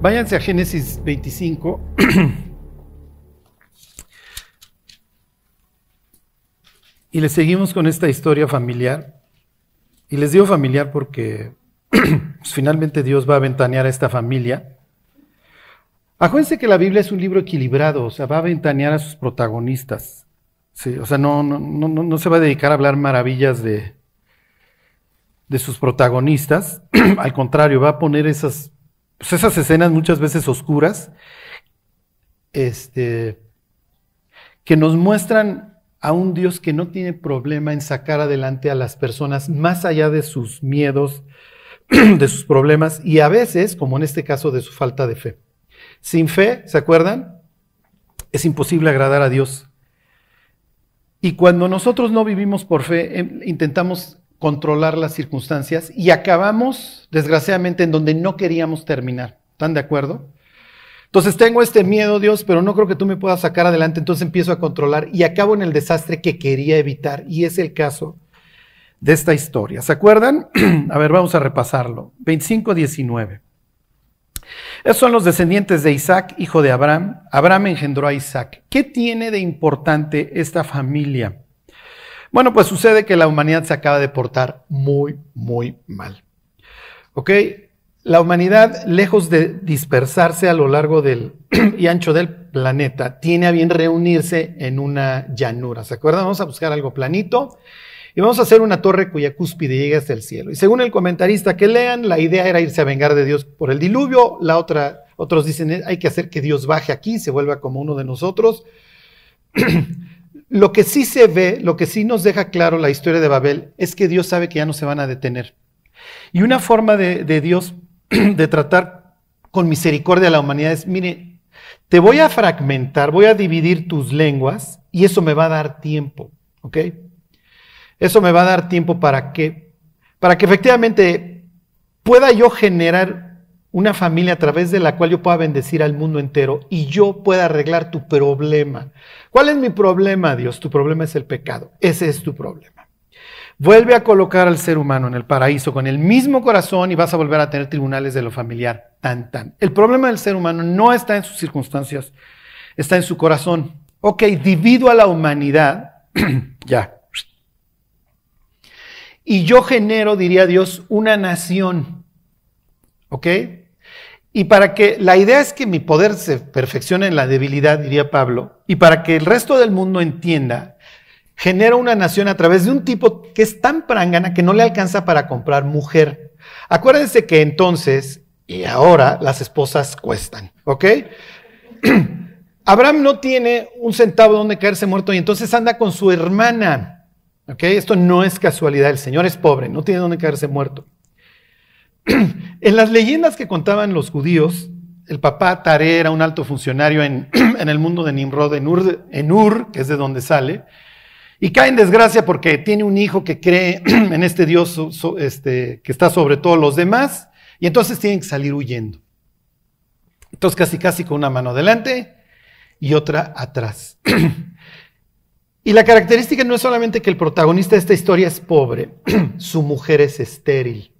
Váyanse a Génesis 25. y le seguimos con esta historia familiar. Y les digo familiar porque pues, finalmente Dios va a ventanear a esta familia. Acuérdense que la Biblia es un libro equilibrado, o sea, va a ventanear a sus protagonistas. Sí, o sea, no, no, no, no se va a dedicar a hablar maravillas de, de sus protagonistas. Al contrario, va a poner esas, pues, esas escenas muchas veces oscuras, este, que nos muestran a un Dios que no tiene problema en sacar adelante a las personas más allá de sus miedos, de sus problemas y a veces, como en este caso, de su falta de fe. Sin fe, ¿se acuerdan? Es imposible agradar a Dios. Y cuando nosotros no vivimos por fe, em, intentamos controlar las circunstancias y acabamos, desgraciadamente, en donde no queríamos terminar. ¿Están de acuerdo? Entonces tengo este miedo, Dios, pero no creo que tú me puedas sacar adelante, entonces empiezo a controlar y acabo en el desastre que quería evitar. Y es el caso de esta historia. ¿Se acuerdan? a ver, vamos a repasarlo. 25-19. Esos son los descendientes de Isaac, hijo de Abraham. Abraham engendró a Isaac. ¿Qué tiene de importante esta familia? Bueno, pues sucede que la humanidad se acaba de portar muy, muy mal. ¿Ok? La humanidad, lejos de dispersarse a lo largo del y ancho del planeta, tiene a bien reunirse en una llanura. ¿Se acuerdan? Vamos a buscar algo planito y vamos a hacer una torre cuya cúspide llegue hasta el cielo. Y según el comentarista que lean, la idea era irse a vengar de Dios por el diluvio. La otra, otros dicen, hay que hacer que Dios baje aquí, se vuelva como uno de nosotros. lo que sí se ve, lo que sí nos deja claro la historia de Babel, es que Dios sabe que ya no se van a detener. Y una forma de, Dios de tratar con misericordia a la humanidad es, mire, te voy a fragmentar, voy a dividir tus lenguas y eso me va a dar tiempo, ¿ok? Eso me va a dar tiempo para que, para que efectivamente pueda yo generar una familia a través de la cual yo pueda bendecir al mundo entero y yo pueda arreglar tu problema. ¿Cuál es mi problema, Dios? Tu problema es el pecado. Ese es tu problema. Vuelve a colocar al ser humano en el paraíso con el mismo corazón y vas a volver a tener tribunales de lo familiar. Tan, tan. El problema del ser humano no está en sus circunstancias, está en su corazón. Ok, divido a la humanidad, ya, y yo genero, diría Dios, una nación. ¿Ok? Y para que la idea es que mi poder se perfeccione en la debilidad, diría Pablo, y para que el resto del mundo entienda, genero una nación a través de un tipo que es tan prangana que no le alcanza para comprar mujer. Acuérdense que entonces y ahora las esposas cuestan, ¿ok? Abraham no tiene un centavo donde caerse muerto y entonces anda con su hermana. Esto no es casualidad, el Señor es pobre, no tiene dónde caerse muerto. en las leyendas que contaban los judíos, el papá Tare era un alto funcionario en, el mundo de Nimrod, en Ur, que es de donde sale, y cae en desgracia porque tiene un hijo que cree en este Dios este, que está sobre todos los demás, y entonces tienen que salir huyendo. Entonces casi casi con una mano adelante y otra atrás. Y la característica no es solamente que el protagonista de esta historia es pobre, su mujer es estéril.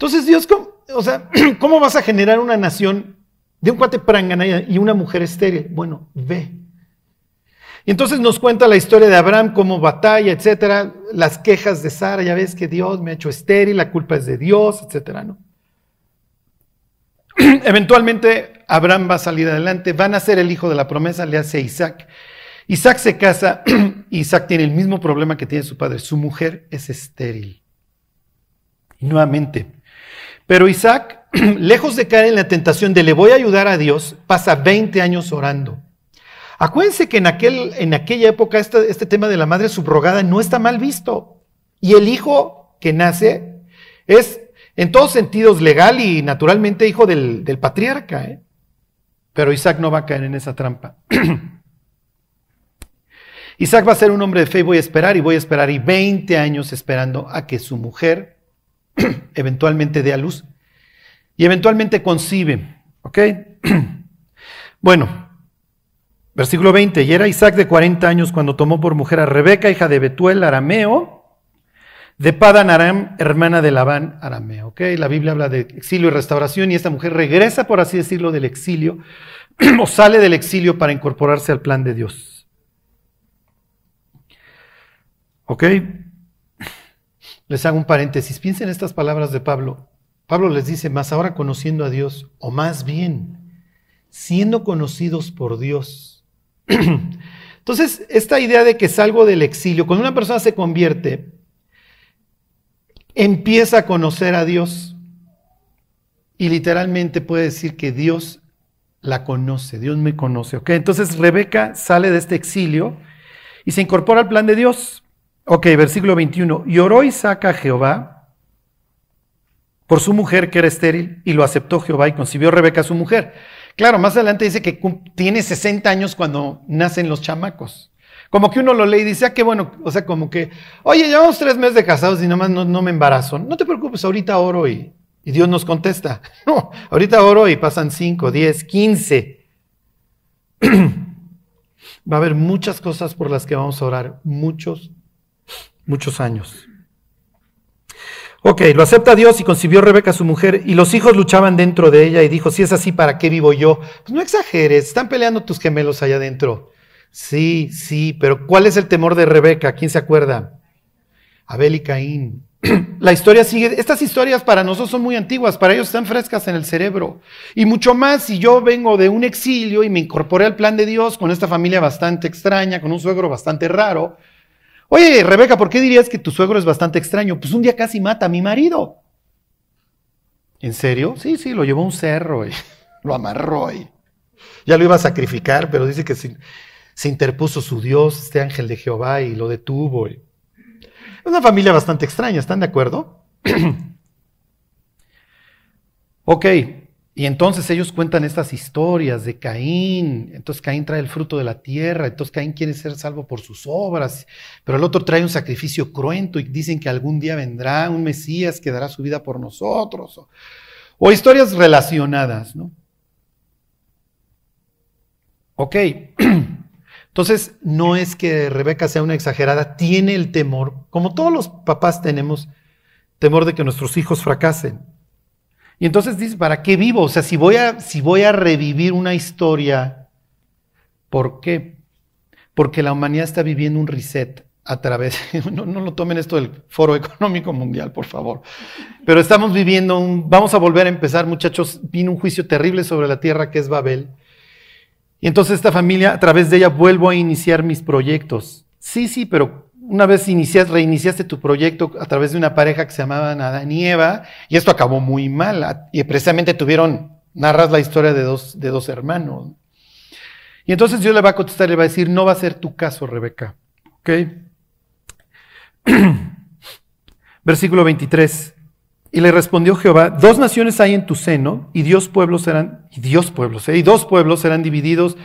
Entonces, Dios, ¿cómo, o sea, ¿cómo vas a generar una nación de un cuate prangana y una mujer estéril? Bueno, ve. Y entonces nos cuenta la historia de Abraham, como batalla, etcétera, las quejas de Sara, ya ves que Dios me ha hecho estéril, la culpa es de Dios, etcétera, ¿no? Eventualmente Abraham va a salir adelante, van a ser el hijo de la promesa, le hace Isaac. Isaac se casa, Isaac tiene el mismo problema que tiene su padre, su mujer es estéril. nuevamente, pero Isaac, lejos de caer en la tentación de le voy a ayudar a Dios, pasa 20 años orando. Acuérdense que en, aquel, en aquella época este, este tema de la madre subrogada no está mal visto. Y el hijo que nace es en todos sentidos legal y naturalmente hijo del, del patriarca. ¿eh? Pero Isaac no va a caer en esa trampa. Isaac va a ser un hombre de fe y voy a esperar y voy a esperar y 20 años esperando a que su mujer eventualmente dé a luz y eventualmente concibe. ¿Ok? bueno, versículo 20. Y era Isaac de 40 años cuando tomó por mujer a Rebeca, hija de Betuel, arameo, de Padan Aram, hermana de Labán arameo. ¿okay? La Biblia habla de exilio y restauración y esta mujer regresa, por así decirlo, del exilio o sale del exilio para incorporarse al plan de Dios. ¿Ok? Les hago un paréntesis. Piensen en estas palabras de Pablo. Pablo les dice, más ahora conociendo a Dios, o más bien, siendo conocidos por Dios. Entonces, esta idea de que salgo del exilio, cuando una persona se convierte, empieza a conocer a Dios y literalmente puede decir que Dios la conoce, Dios me conoce. ¿ok? Entonces Rebeca sale de este exilio y se incorpora al plan de Dios. Ok, versículo 21. Y oró Isaac a Jehová por su mujer que era estéril y lo aceptó Jehová y concibió Rebeca su mujer. Claro, más adelante dice que tiene 60 años cuando nacen los chamacos. Como que uno lo lee y dice, ah, qué bueno, o sea, como que, oye, llevamos tres meses de casados y nomás no, no me embarazo. No te preocupes, ahorita oro y, y Dios nos contesta. No, ahorita oro y pasan cinco, diez, quince. Va a haber muchas cosas por las que vamos a orar, muchos, muchos años. Ok, lo acepta Dios y concibió Rebeca su mujer y los hijos luchaban dentro de ella y dijo, si es así, ¿para qué vivo yo? Pues no exageres, están peleando tus gemelos allá adentro. Sí, sí, pero ¿cuál es el temor de Rebeca? ¿Quién se acuerda? Abel y Caín. La historia sigue, estas historias para nosotros son muy antiguas, para ellos están frescas en el cerebro. Y mucho más si yo vengo de un exilio y me incorporé al plan de Dios con esta familia bastante extraña, con un suegro bastante raro. Oye, Rebeca, ¿por qué dirías que tu suegro es bastante extraño? Pues un día casi mata a mi marido. ¿En serio? Sí, sí, lo llevó a un cerro y lo amarró y ya lo iba a sacrificar, pero dice que sí se interpuso su Dios, este ángel de Jehová, y lo detuvo. Es una familia bastante extraña, ¿están de acuerdo? ok, y entonces ellos cuentan estas historias de Caín, entonces Caín trae el fruto de la tierra, entonces Caín quiere ser salvo por sus obras, pero el otro trae un sacrificio cruento y dicen que algún día vendrá un Mesías que dará su vida por nosotros, o, historias relacionadas, ¿no? Ok. Entonces, no es que Rebeca sea una exagerada, tiene el temor, como todos los papás tenemos temor de que nuestros hijos fracasen. Y entonces dice, ¿para qué vivo? O sea, si voy a, si voy a revivir una historia, ¿por qué? Porque la humanidad está viviendo un reset a través, no, no, lo tomen esto del Foro Económico Mundial, por favor, pero estamos viviendo un, vamos a volver a empezar, muchachos, vino un juicio terrible sobre la tierra que es Babel. Y entonces esta familia, a través de ella, vuelvo a iniciar mis proyectos. Sí, sí, pero una vez inicias, reiniciaste tu proyecto a través de una pareja que se llamaban Adán y Eva, y esto acabó muy mal. Y precisamente tuvieron, narras la historia de dos, de dos hermanos. Y entonces Dios le va a contestar, le va a decir, no va a ser tu caso, Rebeca. ¿Ok? Versículo 23. Y le respondió Jehová, dos naciones hay en tu seno, y Dios pueblos serán, y Dios pueblos, ¿eh? y dos pueblos serán divididos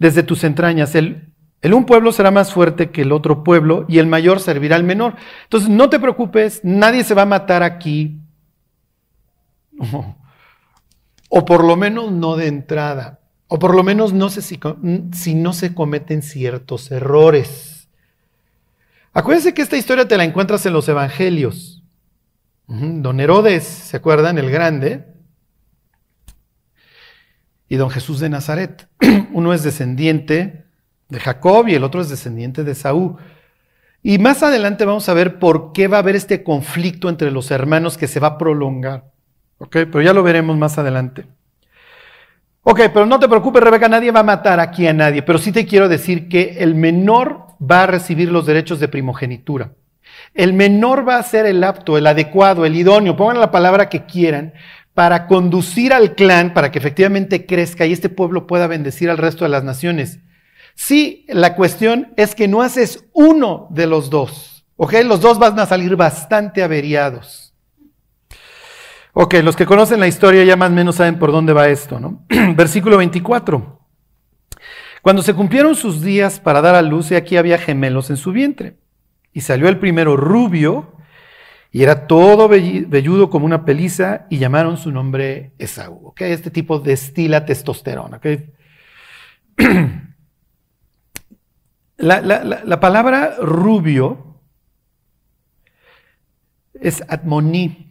desde tus entrañas. El, el un pueblo será más fuerte que el otro pueblo, y el mayor servirá al menor. Entonces, no te preocupes, nadie se va a matar aquí. O por lo menos no de entrada. O por lo menos no sé si, si no se cometen ciertos errores. Acuérdense que esta historia te la encuentras en los evangelios. Don Herodes, ¿se acuerdan? El grande. Y don Jesús de Nazaret. Uno es descendiente de Jacob y el otro es descendiente de Saúl. Y más adelante vamos a ver por qué va a haber este conflicto entre los hermanos que se va a prolongar. ¿Ok? Pero ya lo veremos más adelante. Ok, pero no te preocupes, Rebeca, nadie va a matar aquí a nadie. Pero sí te quiero decir que el menor va a recibir los derechos de primogenitura. El menor va a ser el apto, el adecuado, el idóneo, pongan la palabra que quieran, para conducir al clan, para que efectivamente crezca y este pueblo pueda bendecir al resto de las naciones. Sí, la cuestión es que no haces uno de los dos, ¿ok? Los dos van a salir bastante averiados. Ok, los que conocen la historia ya más o menos saben por dónde va esto, ¿no? Versículo 24. Cuando se cumplieron sus días para dar a luz, y aquí había gemelos en su vientre. Y salió el primero rubio, y era todo velludo como una peliza, y llamaron su nombre Esaú. ¿okay? Este tipo destila testosterona. ¿okay? La, la, palabra rubio es admoní.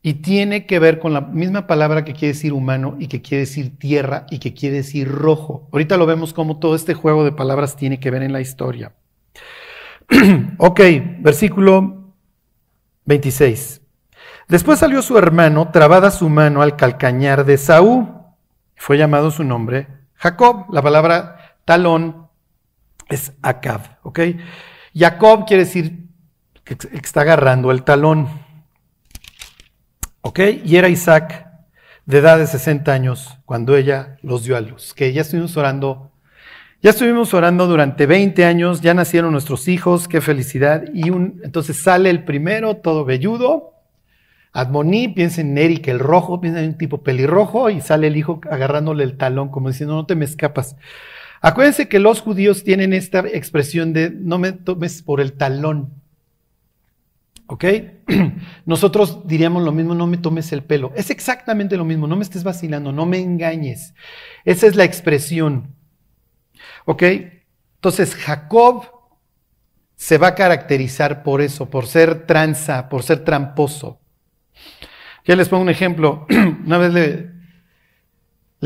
Y tiene que ver con la misma palabra que quiere decir humano y que quiere decir tierra y que quiere decir rojo. Ahorita lo vemos como todo este juego de palabras tiene que ver en la historia. ok, versículo 26. Después salió su hermano, trabada su mano al calcañar de Saúl. Fue llamado su nombre Jacob. La palabra talón es Acab. ¿ok? Jacob quiere decir que está agarrando el talón. ¿Ok? Y era Isaac de edad de 60 años cuando ella los dio a luz. Que ya estuvimos orando, ya estuvimos orando durante 20 años, ya nacieron nuestros hijos, qué felicidad. Y entonces sale el primero, todo velludo. Admoní, piensa en Eric el rojo, piensa en un tipo pelirrojo y sale el hijo agarrándole el talón como diciendo, no te me escapas. Acuérdense que los judíos tienen esta expresión de no me tomes por el talón. ¿Ok? Nosotros diríamos lo mismo, no me tomes el pelo. Es exactamente lo mismo, no me estés vacilando, no me engañes. Esa es la expresión. ¿Ok? Entonces Jacob se va a caracterizar por eso, por ser tranza, por ser tramposo. Ya les pongo un ejemplo. Una vez le,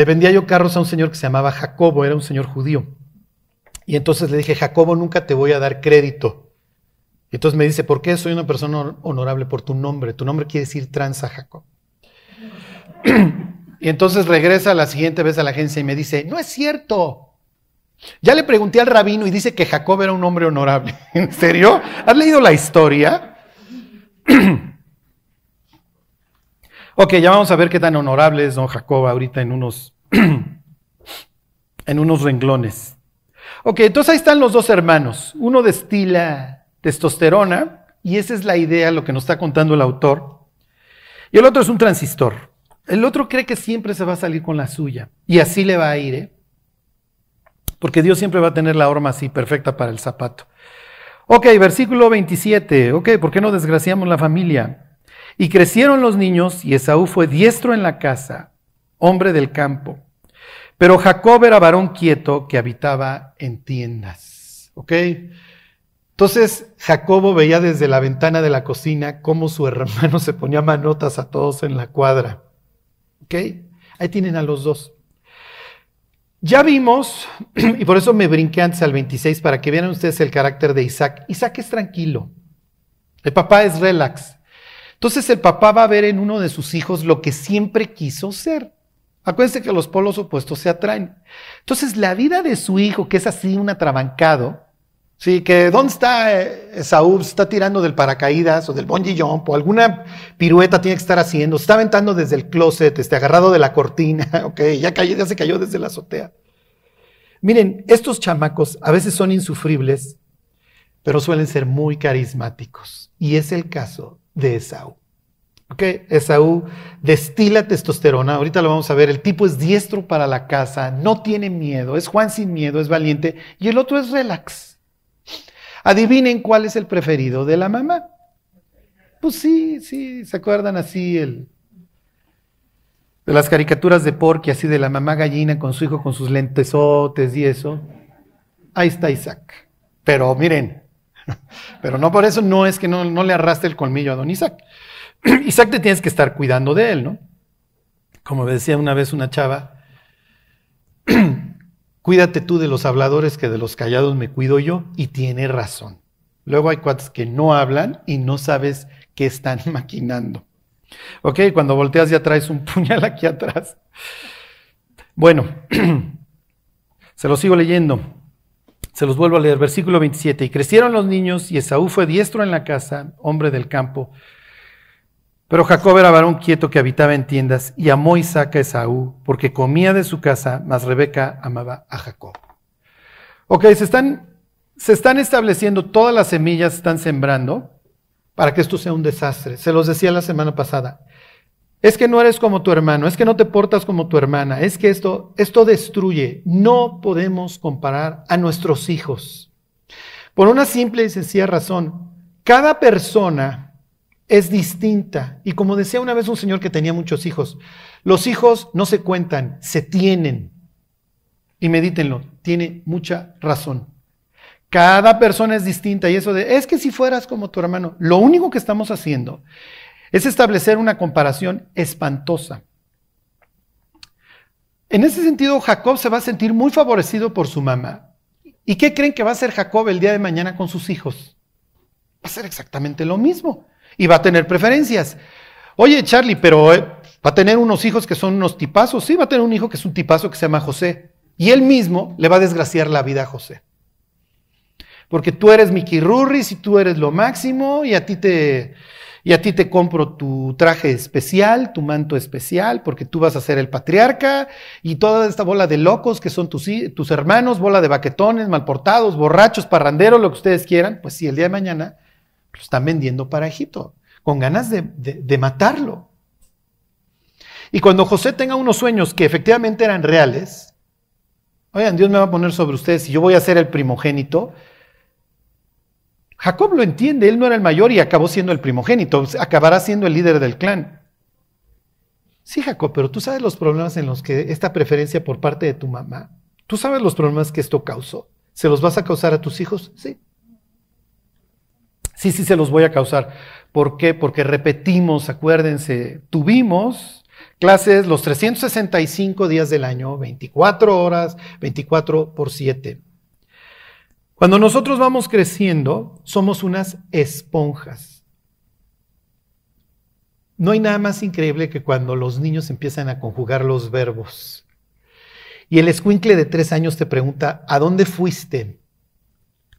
le vendía yo carros a un señor que se llamaba Jacobo, era un señor judío. Y entonces le dije, Jacobo, nunca te voy a dar crédito. Y entonces me dice, ¿por qué soy una persona honorable? Por tu nombre. Tu nombre quiere decir transa, Jacob. y entonces regresa la siguiente vez a la agencia y me dice, no es cierto. Ya le pregunté al rabino y dice que Jacob era un hombre honorable. ¿En serio? ¿Has leído la historia? ok, ya vamos a ver qué tan honorable es don Jacob ahorita en unos, en unos renglones. Ok, entonces ahí están los dos hermanos. Uno destila testosterona, y esa es la idea, lo que nos está contando el autor. Y el otro es un transistor. El otro cree que siempre se va a salir con la suya, y así le va a ir, ¿eh? porque Dios siempre va a tener la horma así perfecta para el zapato. Ok, versículo 27. Ok, ¿por qué no desgraciamos la familia? Y crecieron los niños y Esaú fue diestro en la casa, hombre del campo. Pero Jacob era varón quieto que habitaba en tiendas. ¿Ok? Entonces Jacobo veía desde la ventana de la cocina cómo su hermano se ponía manotas a todos en la cuadra. ¿Ok? Ahí tienen a los dos. Ya vimos, y por eso me brinqué antes al 26 para que vean ustedes el carácter de Isaac. Isaac es tranquilo. El papá es relax. Entonces el papá va a ver en uno de sus hijos lo que siempre quiso ser. Acuérdense que los polos opuestos se atraen. Entonces la vida de su hijo, que es así un atrabancado, Sí, que ¿dónde está eh, Saúl? está tirando del paracaídas o del bungee jump o alguna pirueta tiene que estar haciendo. Está aventando desde el closet, este, agarrado de la cortina. Ok, ya, cayó, ya se cayó desde la azotea. Miren, estos chamacos a veces son insufribles, pero suelen ser muy carismáticos. Y es el caso de Esaú. Ok, Esaú destila testosterona. Ahorita lo vamos a ver. El tipo es diestro para la casa, no tiene miedo, es Juan sin miedo, es valiente. Y el otro es relax. Adivinen cuál es el preferido de la mamá. Pues sí, sí, ¿se acuerdan así el, de las caricaturas de Porky, así de la mamá gallina con su hijo con sus lentesotes y eso? Ahí está Isaac. Pero miren, pero no por eso no es que no, no le arrastre el colmillo a don Isaac. Isaac te tienes que estar cuidando de él, ¿no? Como decía una vez una chava, Cuídate tú de los habladores que de los callados me cuido yo y tiene razón. Luego hay cuates que no hablan y no sabes qué están maquinando. Ok, cuando volteas ya traes un puñal aquí atrás. Bueno, se los sigo leyendo. Se los vuelvo a leer. Versículo 27. Y crecieron los niños y Esaú fue diestro en la casa, hombre del campo, pero Jacob era varón quieto que habitaba en tiendas y amó Isaac a Esaú porque comía de su casa, mas Rebeca amaba a Jacob. Ok, se están, se están estableciendo, todas las semillas están sembrando para que esto sea un desastre. Se los decía la semana pasada. Es que no eres como tu hermano, es que no te portas como tu hermana, es que esto, esto destruye. No podemos comparar a nuestros hijos. Por una simple y sencilla razón, cada persona es distinta. Y como decía una vez un señor que tenía muchos hijos, los hijos no se cuentan, se tienen. Y medítenlo, tiene mucha razón. Cada persona es distinta y eso de, es que si fueras como tu hermano, lo único que estamos haciendo es establecer una comparación espantosa. En ese sentido, Jacob se va a sentir muy favorecido por su mamá. ¿Y qué creen que va a hacer Jacob el día de mañana con sus hijos? Va a ser exactamente lo mismo. Y va a tener preferencias. Oye, Charlie, pero eh, va a tener unos hijos que son unos tipazos. Sí, va a tener un hijo que es un tipazo que se llama José. Y él mismo le va a desgraciar la vida a José porque tú eres Mickey Rurris y tú eres lo máximo y a ti te, y a ti te compro tu traje especial, tu manto especial, porque tú vas a ser el patriarca y toda esta bola de locos que son tus, tus hermanos, bola de baquetones, malportados, borrachos, parranderos, lo que ustedes quieran, pues sí, el día de mañana lo están vendiendo para Egipto, con ganas de, de matarlo. Y cuando José tenga unos sueños que efectivamente eran reales, oigan, Dios me va a poner sobre ustedes y yo voy a ser el primogénito, Jacob lo entiende, él no era el mayor y acabó siendo el primogénito, acabará siendo el líder del clan. Sí, Jacob, pero tú sabes los problemas en los que esta preferencia por parte de tu mamá, tú sabes los problemas que esto causó. ¿Se los vas a causar a tus hijos? Sí. Sí, sí, se los voy a causar. ¿Por qué? Porque repetimos, acuérdense, tuvimos clases los 365 días del año, 24 horas, 24 por 7. Cuando nosotros vamos creciendo, somos unas esponjas. No hay nada más increíble que cuando los niños empiezan a conjugar los verbos. Y el escuincle de tres años te pregunta, ¿a dónde fuiste?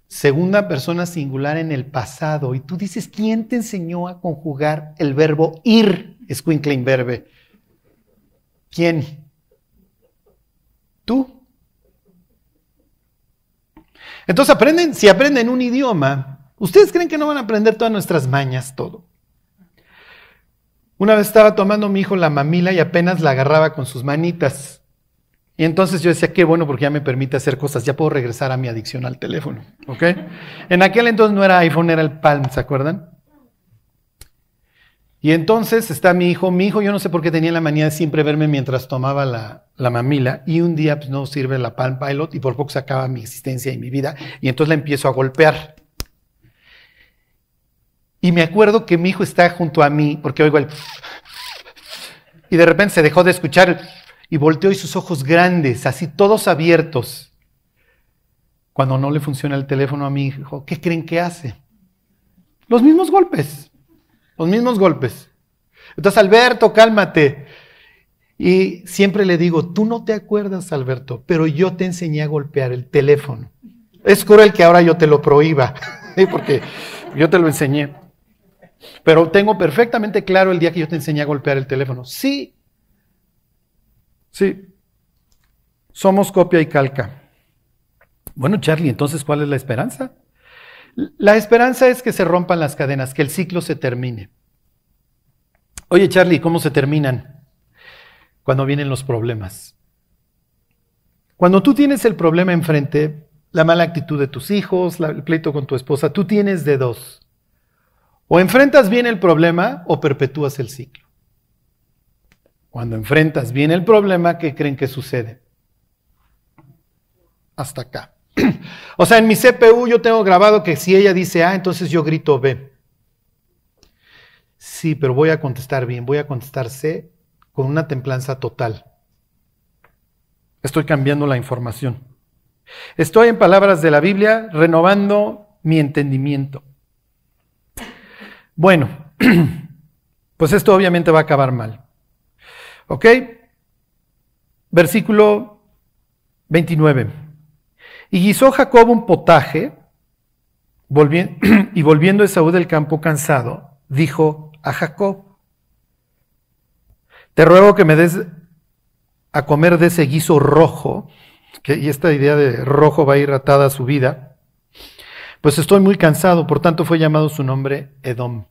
Segunda persona singular en el pasado. Y tú dices, ¿quién te enseñó a conjugar el verbo ir, escuincle inverbe? ¿Quién? ¿Tú? Entonces aprenden, si aprenden un idioma, ¿ustedes creen que no van a aprender todas nuestras mañas, todo? Una vez estaba tomando mi hijo la mamila y apenas la agarraba con sus manitas. Y entonces yo decía, qué bueno porque ya me permite hacer cosas, ya puedo regresar a mi adicción al teléfono. ¿Ok? En aquel entonces no era iPhone, era el Palm, ¿se acuerdan? Y entonces está mi hijo, mi hijo yo no sé por qué tenía la manía de siempre verme mientras tomaba la, mamila y un día pues, no sirve la Palm Pilot y por poco se acaba mi existencia y mi vida y entonces la empiezo a golpear. Y me acuerdo que mi hijo está junto a mí porque oigo el... Y de repente se dejó de escuchar y volteó y sus ojos grandes, así todos abiertos. Cuando no le funciona el teléfono a mi hijo, ¿qué creen que hace? Los mismos golpes los mismos golpes. Entonces, Alberto, cálmate. Y siempre le digo, tú no te acuerdas, Alberto, pero yo te enseñé a golpear el teléfono. Es cruel que ahora yo te lo prohíba, porque yo te lo enseñé. Pero tengo perfectamente claro el día que yo te enseñé a golpear el teléfono. Sí, sí, somos copia y calca. Bueno, Charlie, entonces, ¿cuál es la esperanza? La esperanza es que se rompan las cadenas, que el ciclo se termine. Oye, Charlie, ¿cómo se terminan? Cuando vienen los problemas. Cuando tú tienes el problema enfrente, la mala actitud de tus hijos, el pleito con tu esposa, tú tienes de dos. O enfrentas bien el problema o perpetúas el ciclo. Cuando enfrentas bien el problema, ¿qué creen que sucede? Hasta acá. O sea, en mi CPU yo tengo grabado que si ella dice A, entonces yo grito B. Sí, pero voy a contestar bien, voy a contestar C con una templanza total. Estoy cambiando la información. Estoy, en palabras de la Biblia, renovando mi entendimiento. Bueno, pues esto obviamente va a acabar mal. ¿Ok? Versículo 29. Y guisó Jacob un potaje, y volviendo Esaú del campo cansado, dijo a Jacob, te ruego que me des a comer de ese guiso rojo, que, y esta idea de rojo va a ir atada a su vida, pues estoy muy cansado, por tanto fue llamado su nombre Edom.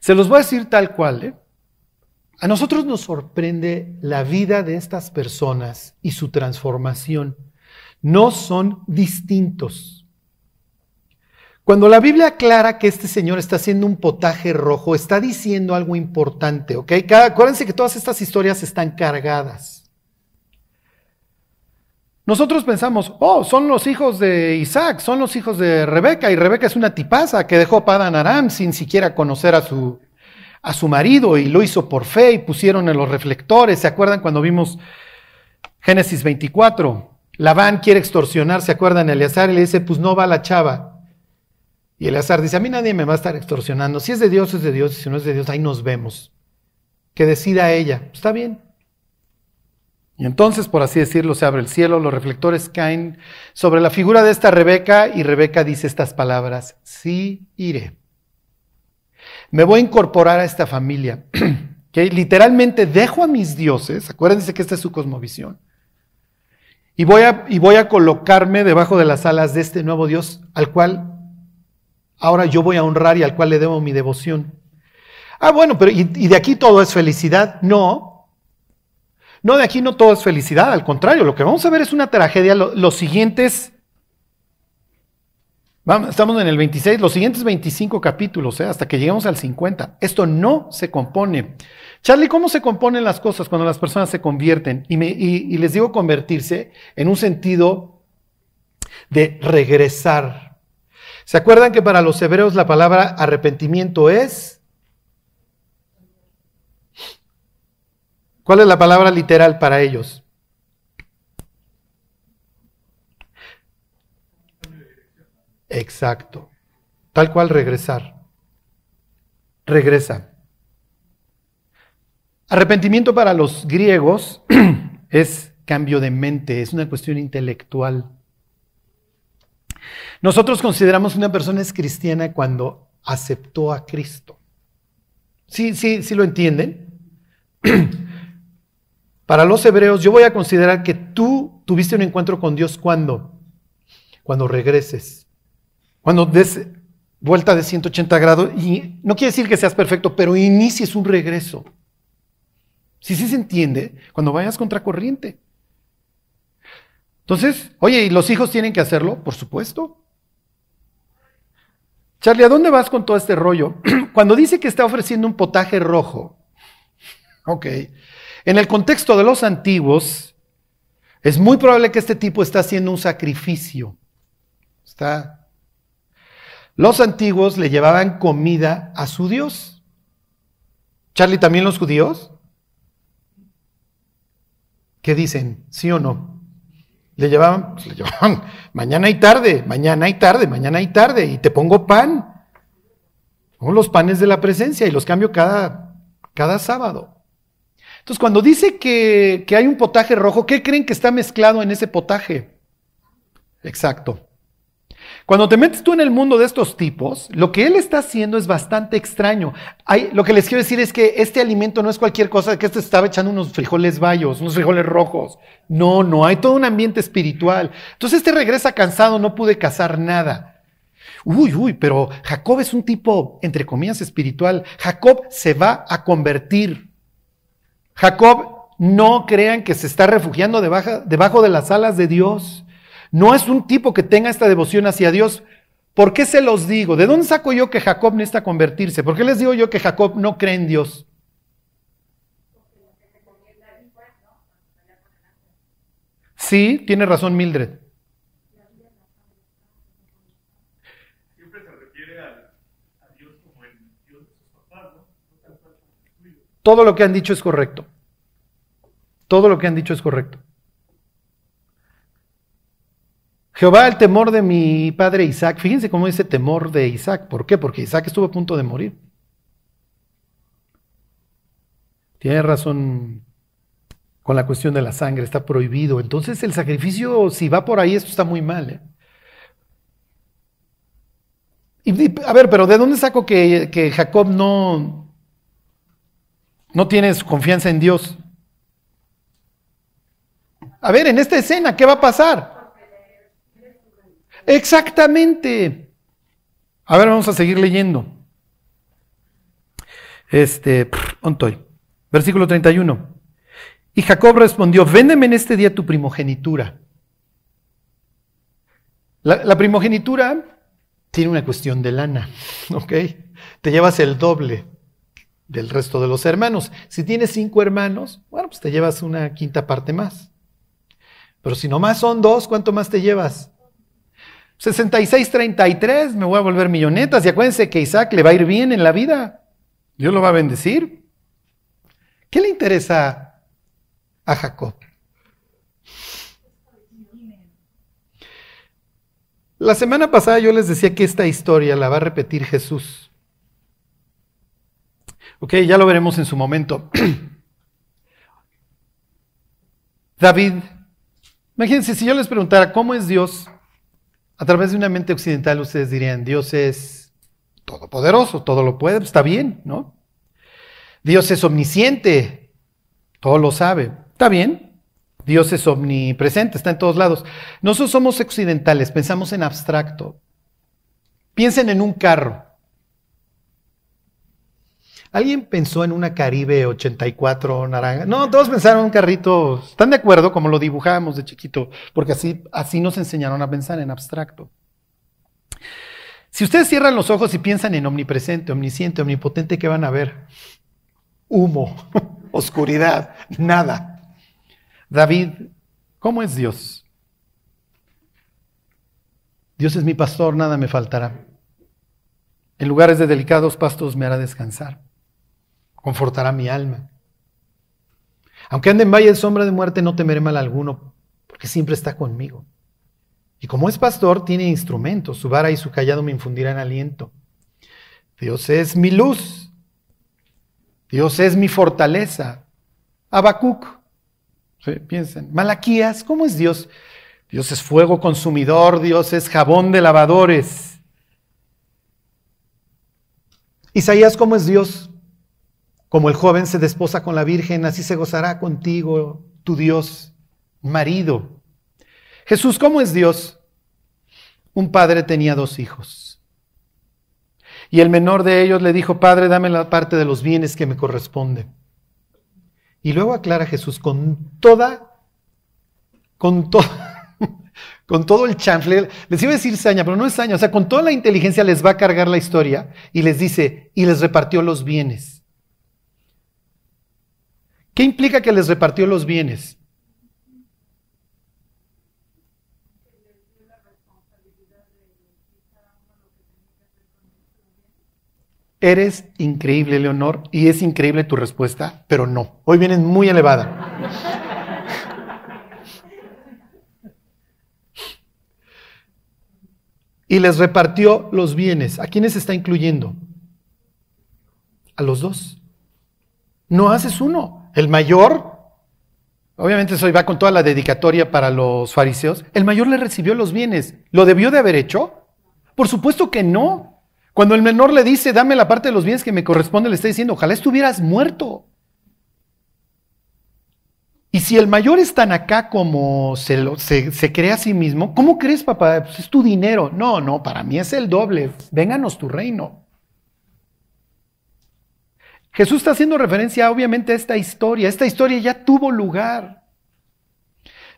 Se los voy a decir tal cual, ¿eh? A nosotros nos sorprende la vida de estas personas y su transformación no son distintos. Cuando la Biblia aclara que este señor está haciendo un potaje rojo, está diciendo algo importante, ¿ok? Acuérdense que todas estas historias están cargadas. nosotros pensamos, oh, son los hijos de Isaac, son los hijos de Rebeca, y Rebeca es una tipaza que dejó a Padan Aram sin siquiera conocer a su, a su marido, y lo hizo por fe, y pusieron en los reflectores. ¿Se acuerdan cuando vimos Génesis 24? Labán quiere extorsionar, ¿se acuerdan? Eleazar y le dice, pues no va la chava. Y Eleazar dice, a mí nadie me va a estar extorsionando. Si es de Dios, es de Dios, si no es de Dios, ahí nos vemos. Que decida ella. Está bien. Y entonces, por así decirlo, se abre el cielo, los reflectores caen sobre la figura de esta Rebeca y Rebeca dice estas palabras, sí iré. Me voy a incorporar a esta familia, que literalmente dejo a mis dioses, acuérdense que esta es su cosmovisión, y voy, a, y voy a colocarme debajo de las alas de este nuevo Dios al cual ahora yo voy a honrar y al cual le debo mi devoción. Ah, bueno, pero ¿y, de aquí todo es felicidad? No, no, de aquí no todo es felicidad, al contrario, lo que vamos a ver es una tragedia. Los siguientes, vamos, estamos en el 26, los siguientes 25 capítulos, ¿eh? hasta que lleguemos al 50. Esto no se compone. Charlie, ¿cómo se componen las cosas cuando las personas se convierten? Y, les digo convertirse en un sentido de regresar. ¿Se acuerdan que para los hebreos la palabra arrepentimiento es ¿Cuál es la palabra literal para ellos? Exacto. Tal cual regresar. Regresa. Arrepentimiento para los griegos es cambio de mente, es una cuestión intelectual. Nosotros consideramos una persona es cristiana cuando aceptó a Cristo. ¿Sí, sí, sí lo entienden? Para los hebreos, yo voy a considerar que tú tuviste un encuentro con Dios cuando, cuando regreses, cuando des vuelta de 180 grados, y no quiere decir que seas perfecto, pero inicies un regreso. Si se entiende, cuando vayas contra corriente. Entonces, oye, ¿y los hijos tienen que hacerlo? Por supuesto. Charlie, ¿a dónde vas con todo este rollo? Cuando dice que está ofreciendo un potaje rojo, ok, en el contexto de los antiguos, es muy probable que este tipo está haciendo un sacrificio. Está. Los antiguos le llevaban comida a su Dios. Charlie, ¿también los judíos? ¿Qué dicen? ¿Sí o no? Le llevaban, pues, le llevaban mañana y tarde, mañana y tarde, mañana y tarde, y te pongo pan. Pongo los panes de la presencia y los cambio cada, cada sábado. Entonces, cuando dice que, hay un potaje rojo, ¿qué creen que está mezclado en ese potaje? Exacto. Cuando te metes tú en el mundo de estos tipos, lo que él está haciendo es bastante extraño. Hay, lo que les quiero decir es que este alimento no es cualquier cosa, que este estaba echando unos frijoles bayos, unos frijoles rojos. No, no, hay todo un ambiente espiritual. Entonces este regresa cansado, no pude cazar nada. Uy, uy, pero Jacob es un tipo, entre comillas, espiritual. Jacob se va a convertir. Jacob, no crean que se está refugiando debajo, de las alas de Dios. No es un tipo que tenga esta devoción hacia Dios. ¿Por qué se los digo? ¿De dónde saco yo que Jacob necesita convertirse? ¿Por qué les digo yo que Jacob no cree en Dios? Sí, tiene razón Mildred. Todo lo que han dicho es correcto. Todo lo que han dicho es correcto. Jehová, el temor de mi padre Isaac. Fíjense cómo dice temor de Isaac. ¿Por qué? Porque Isaac estuvo a punto de morir. Tiene razón con la cuestión de la sangre, está prohibido. Entonces el sacrificio, si va por ahí, esto está muy mal. ¿eh? A ver, pero ¿de dónde saco que, que Jacob no, no tienes confianza en Dios. A ver, en esta escena, ¿qué va a pasar? Exactamente. A ver, vamos a seguir leyendo. Este, ontoy. Versículo 31. Y Jacob respondió, véndeme en este día tu primogenitura. La, la primogenitura tiene una cuestión de lana, ¿ok? Te llevas el doble del resto de los hermanos. Si tienes cinco hermanos, bueno, pues te llevas una quinta parte más. Pero si nomás son dos, ¿cuánto más te llevas? 66-33, me voy a volver millonetas. Y acuérdense que Isaac le va a ir bien en la vida. Dios lo va a bendecir. ¿Qué le interesa a Jacob? La semana pasada yo les decía que esta historia la va a repetir Jesús. Ok, ya lo veremos en su momento. David, imagínense si yo les preguntara cómo es Dios, a través de una mente occidental ustedes dirían, Dios es todopoderoso, todo lo puede, está bien, ¿no? Dios es omnisciente, todo lo sabe, está bien. Dios es omnipresente, está en todos lados. Nosotros somos occidentales, pensamos en abstracto. Piensen en un carro. ¿Alguien pensó en una Caribe 84 naranja? No, todos pensaron en un carrito. ¿Están de acuerdo? Como lo dibujábamos de chiquito, porque así, así nos enseñaron a pensar en abstracto. Si ustedes cierran los ojos y piensan en omnipresente, omnisciente, omnipotente, ¿qué van a ver? Humo, oscuridad, nada. David, ¿cómo es Dios? Dios es mi pastor, nada me faltará. En lugares de delicados pastos me hará descansar confortará mi alma. Aunque ande en valle de sombra de muerte, no temeré mal alguno, porque siempre está conmigo. Y como es pastor, tiene instrumentos, su vara y su callado me infundirán aliento. Dios es mi luz, Dios es mi fortaleza. Habacuc, piensen, Malaquías, ¿cómo es Dios? Dios es fuego consumidor, Dios es jabón de lavadores. Isaías, ¿cómo es Dios? Como el joven se desposa con la Virgen, así se gozará contigo tu Dios, marido. Jesús, ¿cómo es Dios? Un padre tenía dos hijos. Y el menor de ellos le dijo, Padre, dame la parte de los bienes que me corresponde. Y luego aclara Jesús con toda, con toda, con todo el chanfle, les iba a decir saña, pero no es saña, o sea, con toda la inteligencia les va a cargar la historia y les dice, y les repartió los bienes. ¿Qué implica que les repartió los bienes? Eres increíble, Leonor, y es increíble tu respuesta, pero no. Hoy vienes muy elevada. y les repartió los bienes. ¿A quiénes está incluyendo? A los dos. No haces uno. El mayor, obviamente eso va con toda la dedicatoria para los fariseos, el mayor le recibió los bienes. ¿Lo debió de haber hecho? Por supuesto que no. Cuando el menor le dice, dame la parte de los bienes que me corresponde, le está diciendo, ojalá estuvieras muerto. Y si el mayor es tan acá como se, se, cree a sí mismo, ¿cómo crees, papá? Pues es tu dinero. No, no, para mí es el doble. Vénganos tu reino. Jesús está haciendo referencia obviamente a esta historia. Esta historia ya tuvo lugar.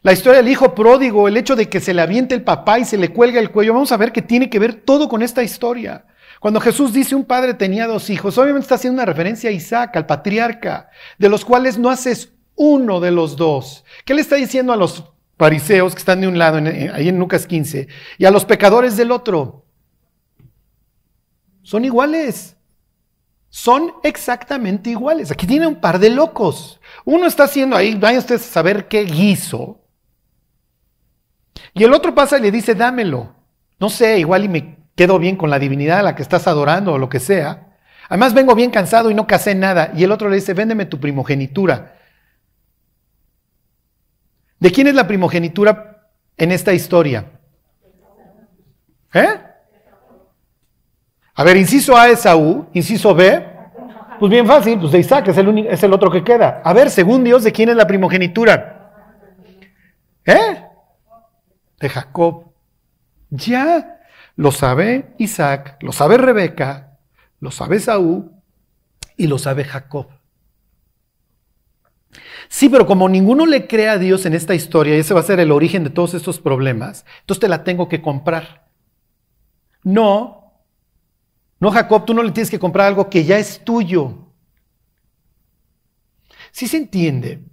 La historia del hijo pródigo, el hecho de que se le aviente el papá y se le cuelga el cuello, vamos a ver que tiene que ver todo con esta historia. Cuando Jesús dice un padre tenía dos hijos, obviamente está haciendo una referencia a Isaac, al patriarca, de los cuales no haces uno de los dos. ¿Qué le está diciendo a los fariseos que están de un lado, ahí en Lucas 15, y a los pecadores del otro? Son iguales son exactamente iguales. Aquí tiene un par de locos. Uno está haciendo ahí, vayan ustedes a saber qué guiso. Y el otro pasa y le dice, dámelo. No sé, igual y me quedo bien con la divinidad a la que estás adorando o lo que sea. Además vengo bien cansado y no casé nada. Y el otro le dice, véndeme tu primogenitura. ¿De quién es la primogenitura en esta historia? ¿Eh? A ver, inciso A es Saúl, inciso B, pues bien fácil, pues de Isaac es el, es el otro que queda. A ver, según Dios, ¿de quién es la primogenitura? ¿Eh? De Jacob. Ya lo sabe Isaac, lo sabe Rebeca, lo sabe Saúl y lo sabe Jacob. Sí, pero como ninguno le cree a Dios en esta historia, y ese va a ser el origen de todos estos problemas, entonces te la tengo que comprar. No, no, Jacob, tú no le tienes que comprar algo que ya es tuyo. Sí se entiende.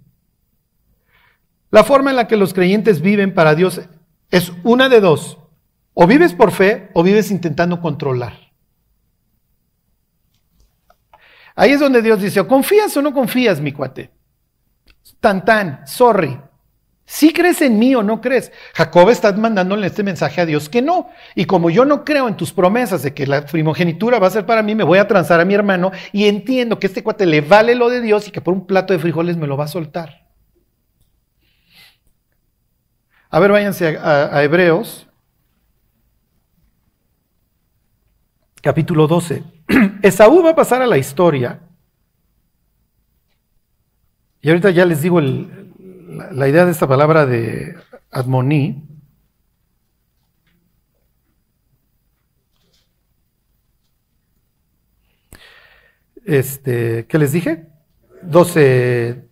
La forma en la que los creyentes viven para Dios es una de dos. O vives por fe o vives intentando controlar. Ahí es donde Dios dice, confías o no confías, mi cuate. Tan tan, sorry. Si crees en mí o no crees. Jacob está mandándole este mensaje a Dios que no. Y como yo no creo en tus promesas de que la primogenitura va a ser para mí, me voy a transar a mi hermano y entiendo que este cuate le vale lo de Dios y que por un plato de frijoles me lo va a soltar. A ver, váyanse a, a Hebreos, capítulo 12. Esaú va a pasar a la historia. Y ahorita ya les digo el, la, idea de esta palabra de admoní, este, ¿qué les dije? 12.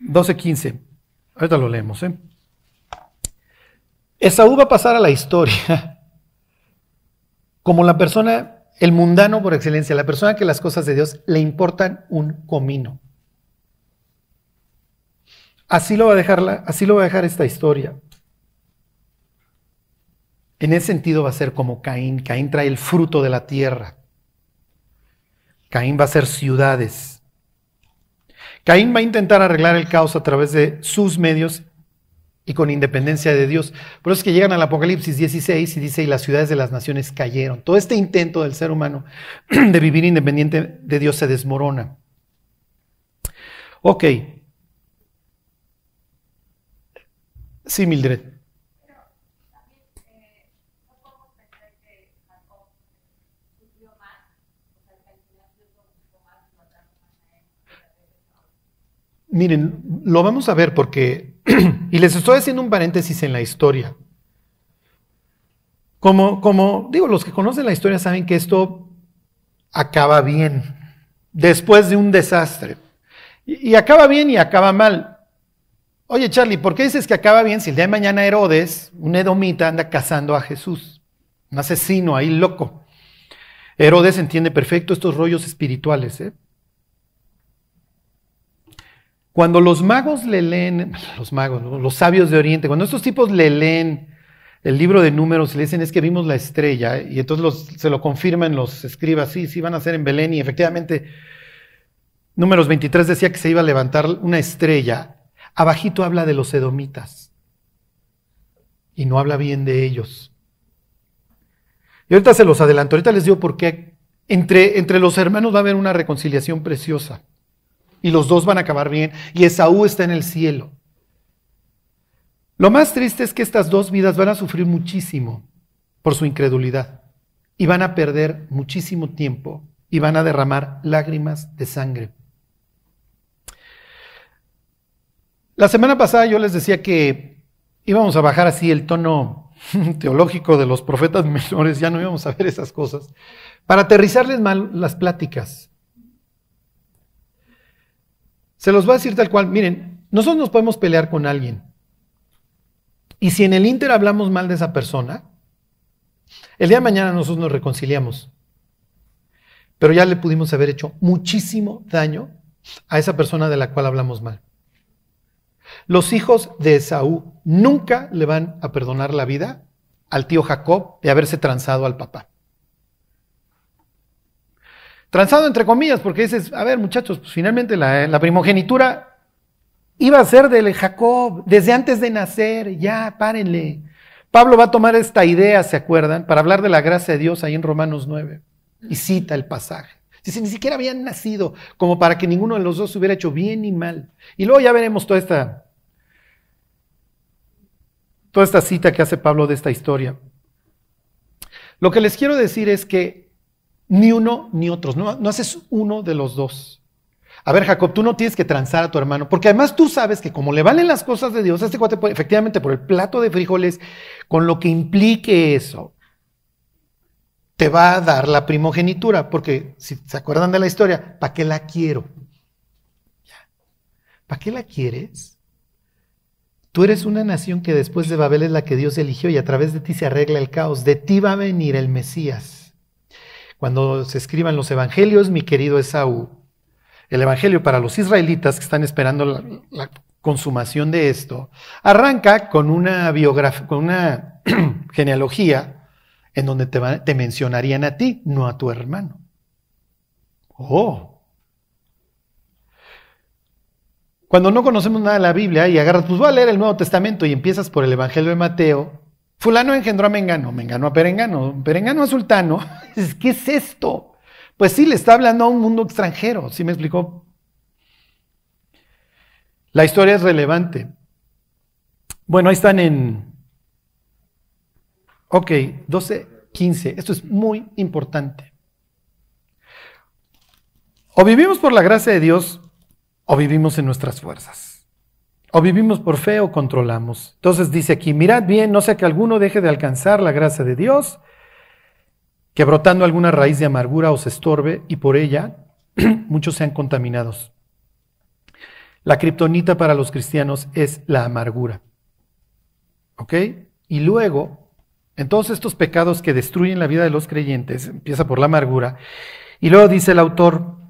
12, 15. Ahorita lo leemos. ¿eh? Esaú va a pasar a la historia como la persona el mundano por excelencia, la persona que las cosas de Dios le importan un comino. Así lo va a dejar, así lo va a dejar esta historia. En ese sentido va a ser como Caín. Caín trae el fruto de la tierra. Caín va a ser ciudades. Caín va a intentar arreglar el caos a través de sus medios y con independencia de Dios. Por eso es que llegan al Apocalipsis 16 y dice, y las ciudades de las naciones cayeron. Todo este intento del ser humano de vivir independiente de Dios se desmorona. Ok. Sí, Mildred. Miren, lo vamos a ver porque, y les estoy haciendo un paréntesis en la historia. Como, como digo, los que conocen la historia saben que esto acaba bien, después de un desastre. Y, y acaba bien y acaba mal. Oye, Charlie, ¿por qué dices que acaba bien si el día de mañana Herodes, un edomita, anda cazando a Jesús? Un asesino ahí loco. Herodes entiende perfecto estos rollos espirituales. ¿eh? Cuando los magos le leen, los magos, los sabios de Oriente, cuando estos tipos le leen el libro de números, le dicen es que vimos la estrella, y entonces se lo confirman los escribas, sí, sí van a ser en Belén, y efectivamente, números 23 decía que se iba a levantar una estrella. Abajito habla de los edomitas, y no habla bien de ellos. Y ahorita se los adelanto, ahorita les digo por qué entre, entre los hermanos va a haber una reconciliación preciosa y los dos van a acabar bien y Esaú está en el cielo. Lo más triste es que estas dos vidas van a sufrir muchísimo por su incredulidad y van a perder muchísimo tiempo y van a derramar lágrimas de sangre. La semana pasada yo les decía que íbamos a bajar así el tono teológico de los profetas menores, ya no íbamos a ver esas cosas, para aterrizarles mal las pláticas. Se los voy a decir tal cual. Miren, nosotros nos podemos pelear con alguien. Y si en el Inter hablamos mal de esa persona, el día de mañana nosotros nos reconciliamos. Pero ya le pudimos haber hecho muchísimo daño a esa persona de la cual hablamos mal. Los hijos de Esaú nunca le van a perdonar la vida al tío Jacob de haberse transado al papá. Transado entre comillas, porque dices, a ver muchachos, pues finalmente la, primogenitura iba a ser del Jacob, desde antes de nacer, ya, párenle. Pablo va a tomar esta idea, ¿se acuerdan? Para hablar de la gracia de Dios ahí en Romanos 9. Y cita el pasaje. Dice, ni siquiera habían nacido como para que ninguno de los dos hubiera hecho bien ni mal. Y luego ya veremos toda esta, toda esta cita que hace Pablo de esta historia. Lo que les quiero decir es que ni uno ni otros. No, no haces uno de los dos. A ver, Jacob, tú no tienes que transar a tu hermano, porque además tú sabes que como le valen las cosas de Dios, este efectivamente por el plato de frijoles, con lo que implique eso, te va a dar la primogenitura, porque si se acuerdan de la historia, ¿para qué la quiero? ¿Para qué la quieres? Tú eres una nación que después de Babel es la que Dios eligió y a través de ti se arregla el caos. De ti va a venir el Mesías. Cuando se escriban los evangelios, mi querido Esaú, el evangelio para los israelitas que están esperando la, consumación de esto, arranca con una biografía, con una genealogía en donde te, te mencionarían a ti, no a tu hermano. Oh, Cuando no conocemos nada de la Biblia y agarras, pues voy a leer el Nuevo Testamento y empiezas por el Evangelio de Mateo, fulano engendró a Mengano, Mengano a Perengano, Perengano a Sultano. ¿Qué es esto? Pues sí, le está hablando a un mundo extranjero, ¿sí me explicó? La historia es relevante. Bueno, ahí están en... Ok, 12, 15. Esto es muy importante. O vivimos por la gracia de Dios o vivimos en nuestras fuerzas. O vivimos por fe o controlamos. Entonces dice aquí, mirad bien, no sea que alguno deje de alcanzar la gracia de Dios, que brotando alguna raíz de amargura os estorbe y por ella muchos sean contaminados. La kriptonita para los cristianos es la amargura. ¿Ok? Y luego, en todos estos pecados que destruyen la vida de los creyentes, empieza por la amargura, y luego dice el autor,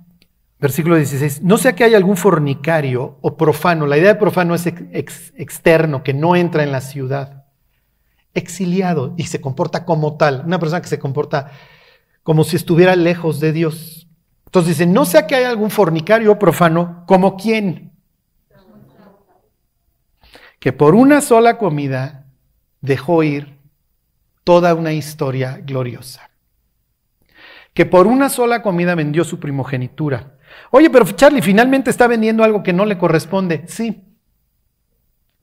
Versículo 16. No sea que haya algún fornicario o profano. La idea de profano es externo, que no entra en la ciudad. Exiliado y se comporta como tal. Una persona que se comporta como si estuviera lejos de Dios. Entonces dice, no sea que haya algún fornicario o profano, como quién. Que por una sola comida dejó ir toda una historia gloriosa. Que por una sola comida vendió su primogenitura Oye, pero Charlie finalmente está vendiendo algo que no le corresponde. Sí,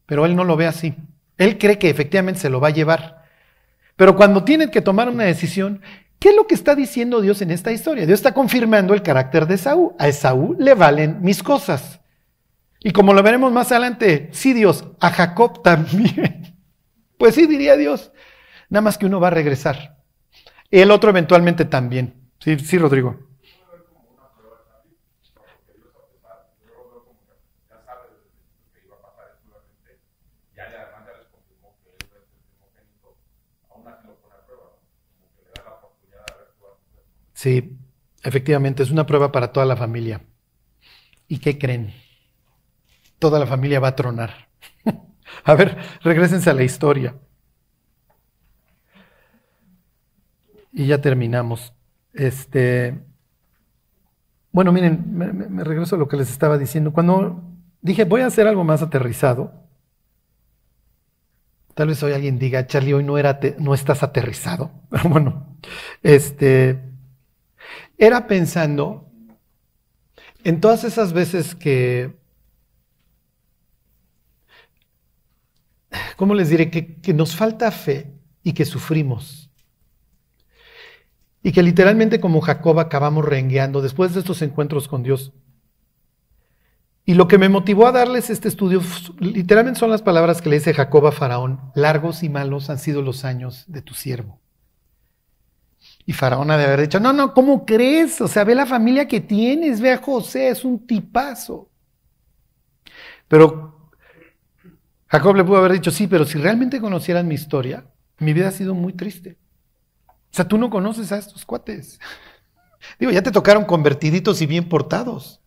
pero él no lo ve así. Él cree que efectivamente se lo va a llevar. Pero cuando tiene que tomar una decisión, ¿qué es lo que está diciendo Dios en esta historia? Dios está confirmando el carácter de Esaú. A Esaú le valen mis cosas. Y como lo veremos más adelante, sí Dios, a Jacob también. Pues sí, diría Dios. Nada más que uno va a regresar. El otro eventualmente también. Sí, sí, Rodrigo. Sí, efectivamente, es una prueba para toda la familia. ¿Y qué creen? Toda la familia va a tronar. a ver, regresense a la historia. Y ya terminamos. Este, bueno, miren, me, regreso a lo que les estaba diciendo. Cuando dije voy a hacer algo más aterrizado, tal vez hoy alguien diga, Charlie, hoy no, era no estás aterrizado. Pero bueno, este, era pensando en todas esas veces que, ¿cómo les diré? Que, nos falta fe y que sufrimos. Y que literalmente como Jacob acabamos rengueando después de estos encuentros con Dios. Y lo que me motivó a darles este estudio, literalmente son las palabras que le dice Jacob a Faraón, largos y malos han sido los años de tu siervo. Y Faraón ha de haber dicho, no, no, ¿cómo crees? O sea, ve la familia que tienes, ve a José, es un tipazo. Pero Jacob le pudo haber dicho, sí, pero si realmente conocieran mi historia, mi vida ha sido muy triste. O sea, tú no conoces a estos cuates. Digo, ya te tocaron convertiditos y bien portados.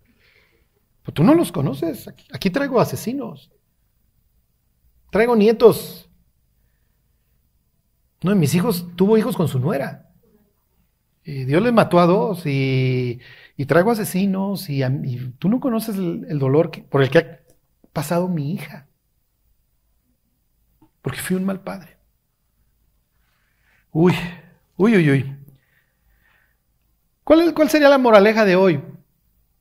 Pero tú no los conoces. Aquí, aquí traigo asesinos. Traigo nietos. No, mis hijos, tuvo hijos con su nuera. Y Dios les mató a dos y, traigo asesinos y, tú no conoces el, dolor por el que ha pasado mi hija. Porque fui un mal padre. Uy, uy, uy, uy. ¿Cuál, ¿Cuál sería la moraleja de hoy?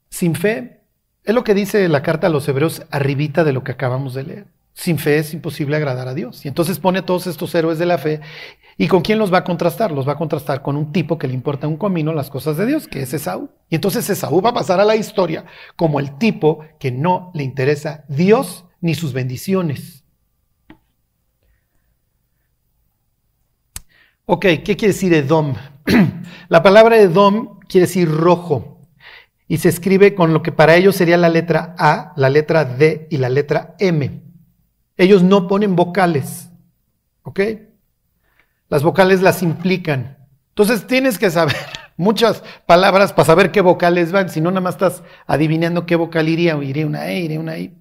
Sin fe, es lo que dice la carta a los hebreos arribita de lo que acabamos de leer. Sin fe es imposible agradar a Dios. Y entonces pone a todos estos héroes de la fe. ¿Y con quién los va a contrastar? Los va a contrastar con un tipo que le importa un comino las cosas de Dios, que es Esaú. Y entonces Esaú va a pasar a la historia como el tipo que no le interesa Dios ni sus bendiciones. Ok, ¿qué quiere decir Edom? la palabra Edom quiere decir rojo y se escribe con lo que para ellos sería la letra A, la letra D y la letra M. Ellos no ponen vocales, ¿ok? Las vocales las implican. Entonces tienes que saber muchas palabras para saber qué vocales van, si no nada más estás adivinando qué vocal iría, o iría una E, iría una I.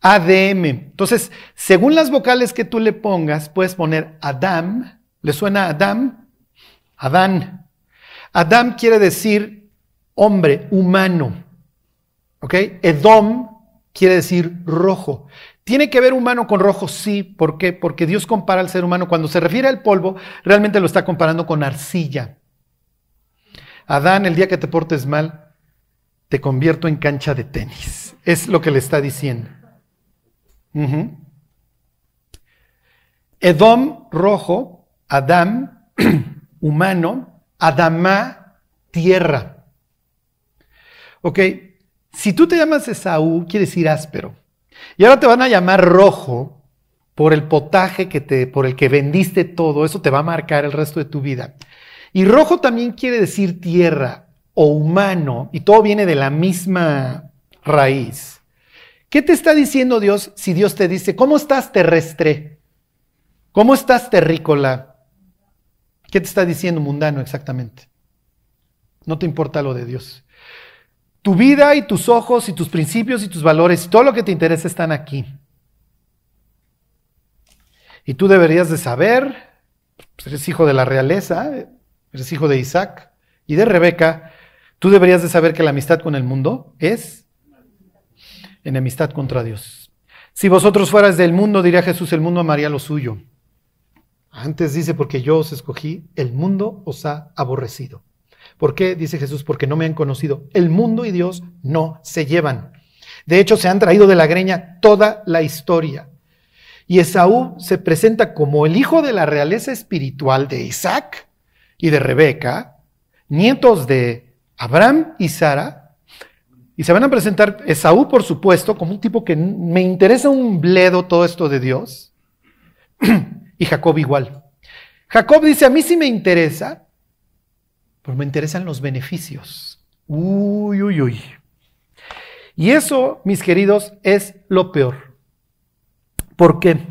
ADM. Entonces, según las vocales que tú le pongas, puedes poner Adam. ¿Le suena Adam? Adán. Adam quiere decir hombre, humano. ¿Ok? Edom quiere decir rojo. ¿Tiene que ver humano con rojo? Sí. ¿Por qué? Porque Dios compara al ser humano. Cuando se refiere al polvo, realmente lo está comparando con arcilla. Adán, el día que te portes mal, te convierto en cancha de tenis. Es lo que le está diciendo. Edom, rojo. Adam, humano. Adamá, tierra. Ok. Si tú te llamas Esaú, quiere decir áspero. Y ahora te van a llamar rojo por el potaje que te, por el que vendiste todo. Eso te va a marcar el resto de tu vida. Y rojo también quiere decir tierra o humano, y todo viene de la misma raíz. ¿Qué te está diciendo Dios si Dios te dice, ¿cómo estás terrestre? ¿Cómo estás terrícola? ¿Qué te está diciendo mundano exactamente? No te importa lo de Dios. Tu vida y tus ojos y tus principios y tus valores y todo lo que te interesa están aquí. Y tú deberías de saber, pues eres hijo de la realeza, eres hijo de Isaac y de Rebeca, tú deberías de saber que la amistad con el mundo es enemistad contra Dios. Si vosotros fueras del mundo, diría Jesús, el mundo amaría lo suyo. Antes dice, porque yo os escogí, el mundo os ha aborrecido. ¿Por qué? Dice Jesús, porque no me han conocido. El mundo y Dios no se llevan. De hecho, se han traído de la greña toda la historia. Y Esaú se presenta como el hijo de la realeza espiritual de Isaac y de Rebeca, nietos de Abraham y Sara. Y se van a presentar Esaú, por supuesto, como un tipo que me interesa un bledo todo esto de Dios. y Jacob igual. Jacob dice, a mí sí me interesa, pero me interesan los beneficios. Uy, uy, uy. Y eso, mis queridos, es lo peor. ¿Por qué?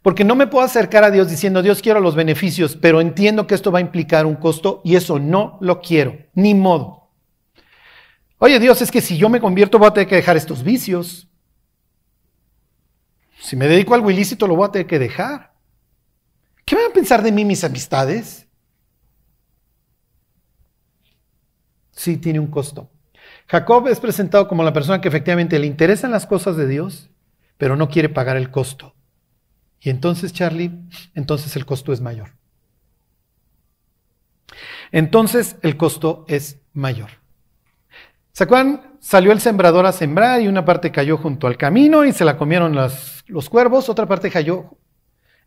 Porque no me puedo acercar a Dios diciendo, Dios quiero los beneficios, pero entiendo que esto va a implicar un costo y eso no lo quiero, ni modo. Oye Dios, es que si yo me convierto voy a tener que dejar estos vicios. Si me dedico a algo ilícito lo voy a tener que dejar. ¿Qué van a pensar de mí mis amistades? Sí tiene un costo. Jacob es presentado como la persona que efectivamente le interesan las cosas de Dios, pero no quiere pagar el costo. Y entonces, Charlie, entonces el costo es mayor. Entonces el costo es mayor. ¿Se? Salió el sembrador a sembrar y una parte cayó junto al camino y se la comieron los cuervos, otra parte cayó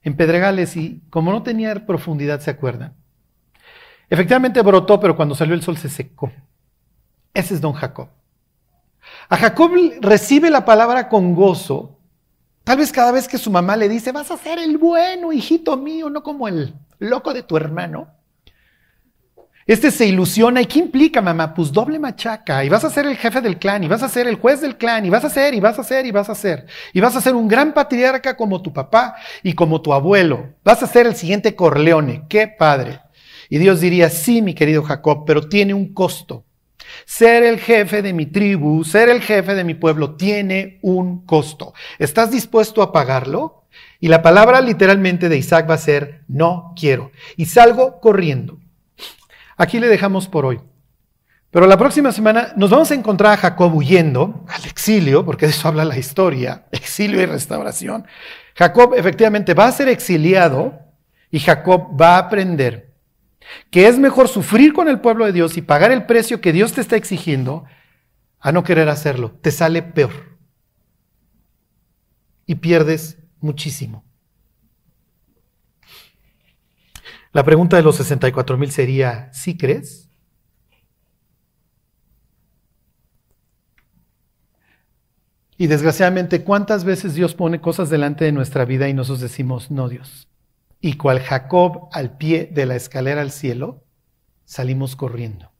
en pedregales y como no tenía profundidad, ¿se acuerdan? Efectivamente brotó, pero cuando salió el sol se secó. Ese es don Jacob. A Jacob recibe la palabra con gozo. Tal vez cada vez que su mamá le dice, vas a ser el bueno, hijito mío, no como el loco de tu hermano. Este se ilusiona. ¿Y qué implica, mamá? Pues doble machaca. Y vas a ser el jefe del clan, y vas a ser el juez del clan, y vas a ser, y vas a ser, y vas a ser. Y vas a ser un gran patriarca como tu papá y como tu abuelo. Vas a ser el siguiente Corleone. ¡Qué padre! Y Dios diría, sí, mi querido Jacob, pero tiene un costo. Ser el jefe de mi tribu, ser el jefe de mi pueblo, tiene un costo. ¿Estás dispuesto a pagarlo? Y la palabra literalmente de Isaac va a ser, no quiero. Y salgo corriendo. Aquí le dejamos por hoy. Pero la próxima semana nos vamos a encontrar a Jacob huyendo al exilio, porque de eso habla la historia, exilio y restauración. Jacob efectivamente va a ser exiliado y Jacob va a aprender que es mejor sufrir con el pueblo de Dios y pagar el precio que Dios te está exigiendo a no querer hacerlo. Te sale peor. Y pierdes muchísimo. La pregunta de los 64 mil sería, ¿sí crees? Y desgraciadamente, ¿cuántas veces Dios pone cosas delante de nuestra vida y nosotros decimos, no Dios? Y cual Jacob al pie de la escalera al cielo, salimos corriendo.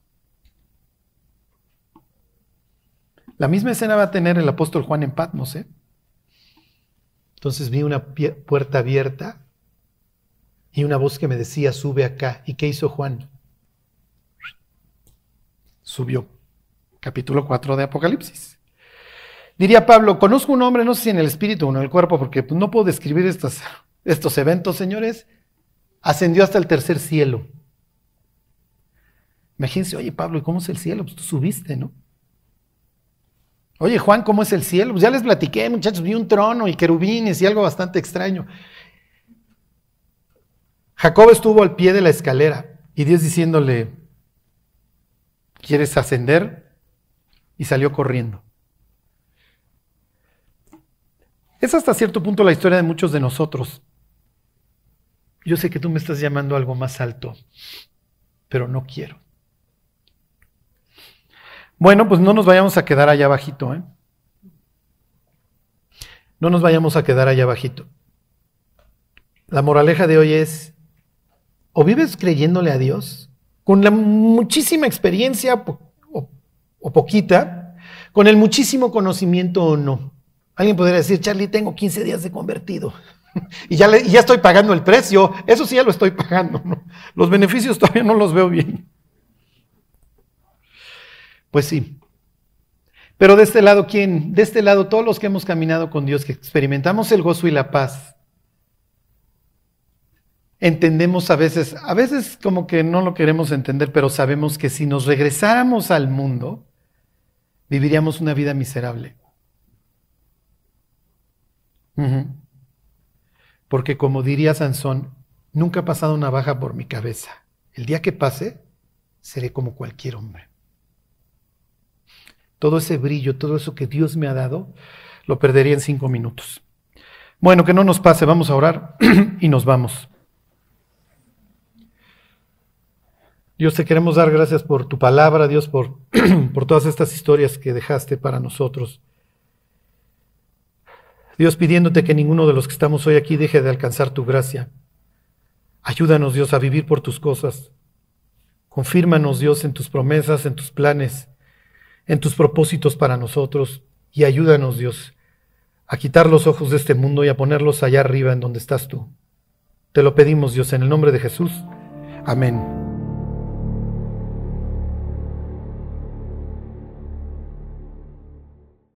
La misma escena va a tener el apóstol Juan en Patmos. ¿eh? Entonces vi una puerta abierta y una voz que me decía, sube acá. ¿Y qué hizo Juan? subió. Capítulo 4 de Apocalipsis. Diría Pablo, conozco un hombre, no sé si en el espíritu o en el cuerpo, porque no puedo describir estos, estos eventos, señores. Ascendió hasta el tercer cielo. Imagínense, oye Pablo, ¿y cómo es el cielo? Pues tú subiste, ¿no? Oye Juan, ¿cómo es el cielo? Pues ya les platiqué, muchachos, vi un trono y querubines y algo bastante extraño. Jacob estuvo al pie de la escalera y Dios diciéndole, ¿quieres ascender? Y salió corriendo. Es hasta cierto punto la historia de muchos de nosotros. Yo sé que tú me estás llamando a algo más alto, pero no quiero. Bueno, pues no nos vayamos a quedar allá abajito, ¿eh? No nos vayamos a quedar allá abajito. La moraleja de hoy es, o vives creyéndole a Dios, con la muchísima experiencia o, o poquita, con el muchísimo conocimiento o no. Alguien podría decir, Charlie, tengo 15 días de convertido. y, ya ya estoy pagando el precio. Eso sí ya lo estoy pagando. Los beneficios todavía no los veo bien. Pues sí. Pero de este lado, ¿quién? De este lado, todos los que hemos caminado con Dios, que experimentamos el gozo y la paz, entendemos a veces, a veces como que no lo queremos entender, pero sabemos que si nos regresáramos al mundo, viviríamos una vida miserable. Porque como diría Sansón, nunca ha pasado una baja por mi cabeza. El día que pase, seré como cualquier hombre. Todo ese brillo, todo eso que Dios me ha dado, lo perdería en cinco minutos. Bueno, que no nos pase, vamos a orar y nos vamos. Dios, te queremos dar gracias por tu palabra, Dios, por, por todas estas historias que dejaste para nosotros. Dios pidiéndote que ninguno de los que estamos hoy aquí deje de alcanzar tu gracia. Ayúdanos, Dios, a vivir por tus cosas. Confírmanos, Dios, en tus promesas, en tus planes, en tus propósitos para nosotros. Y ayúdanos, Dios, a quitar los ojos de este mundo y a ponerlos allá arriba en donde estás tú. Te lo pedimos, Dios, en el nombre de Jesús. Amén.